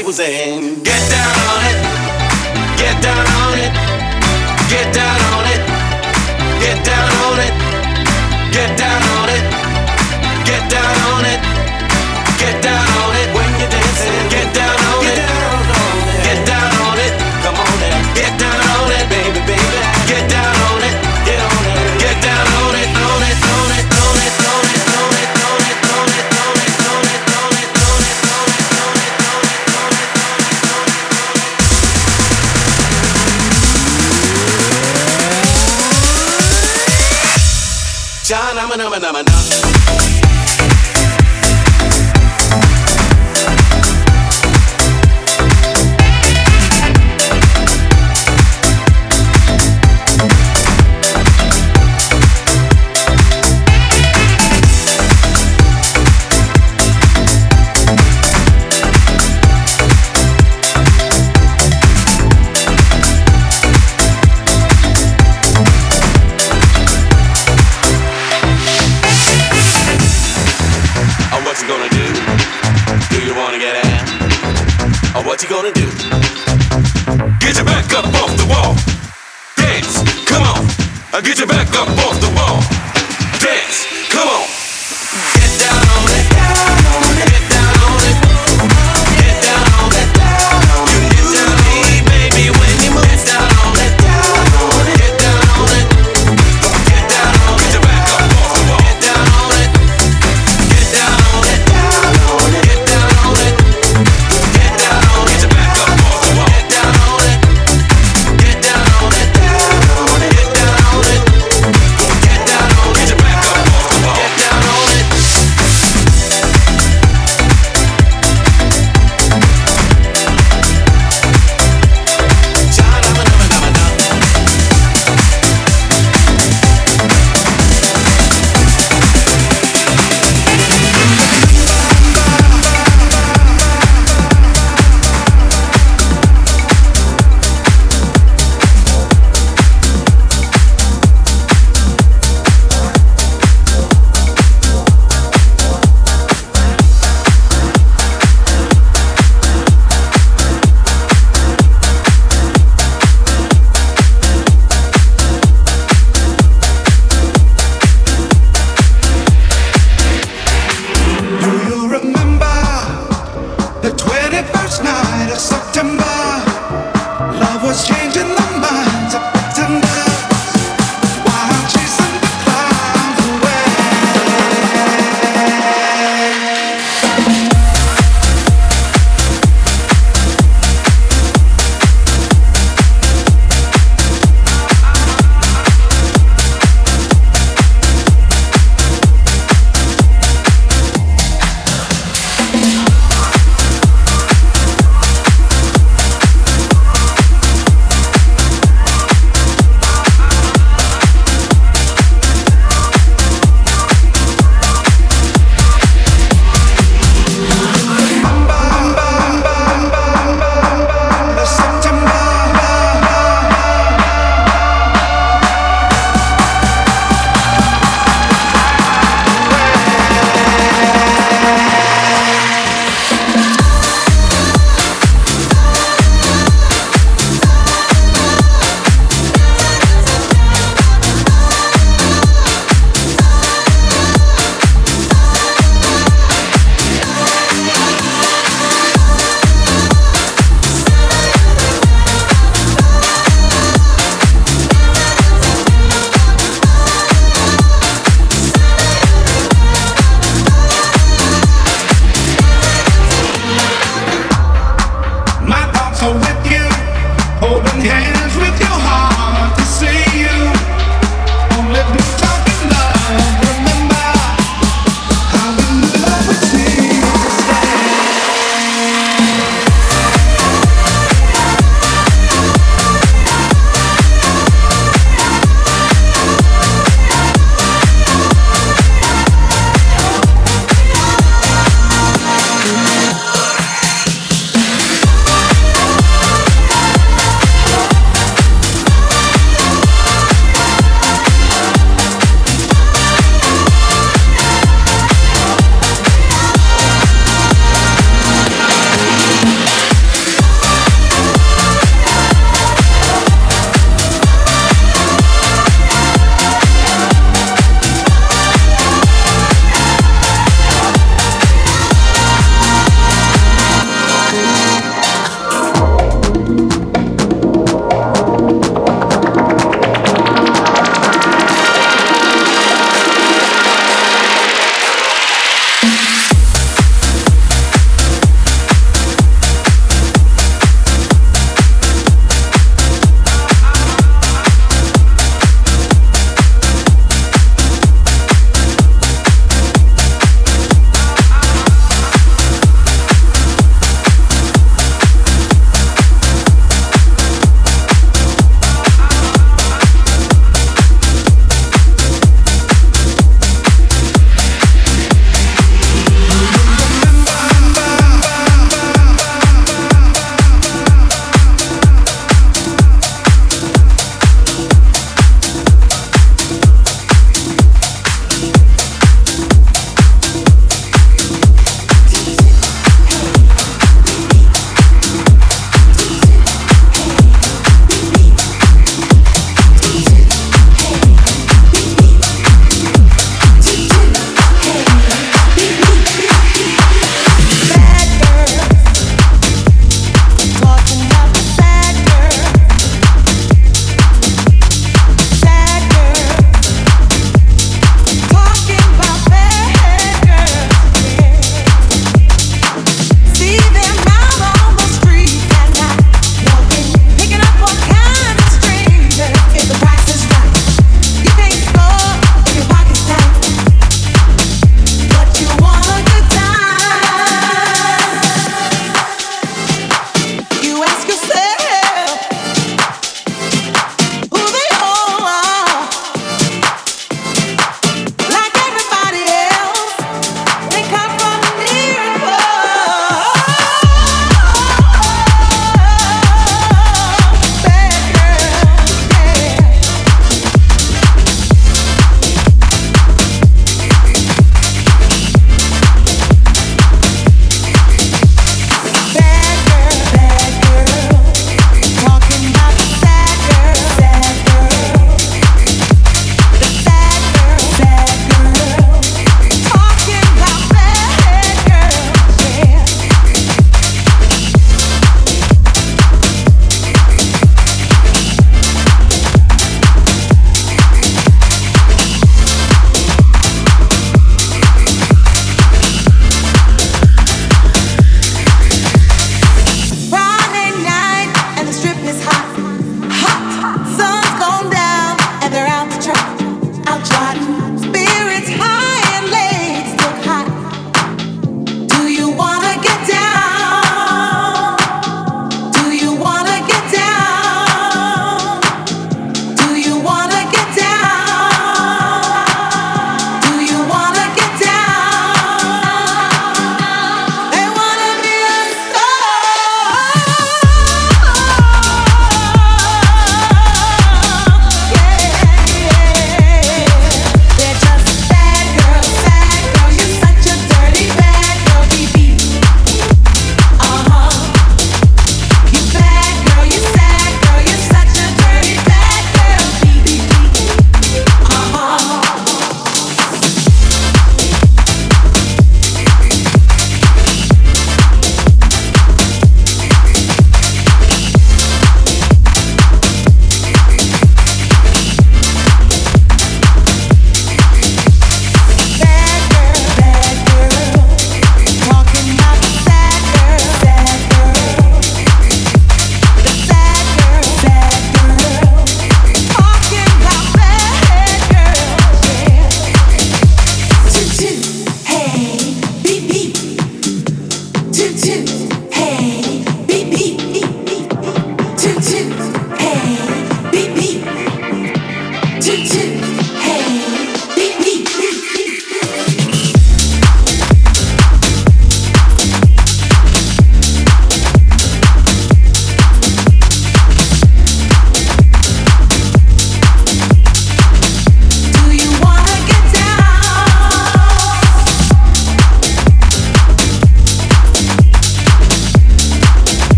people saying, Get down on it, get down on it, get down on it, get down on it. Get your back up off the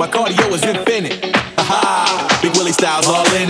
My cardio is infinite. Ha ha. Big Willie style's all in it.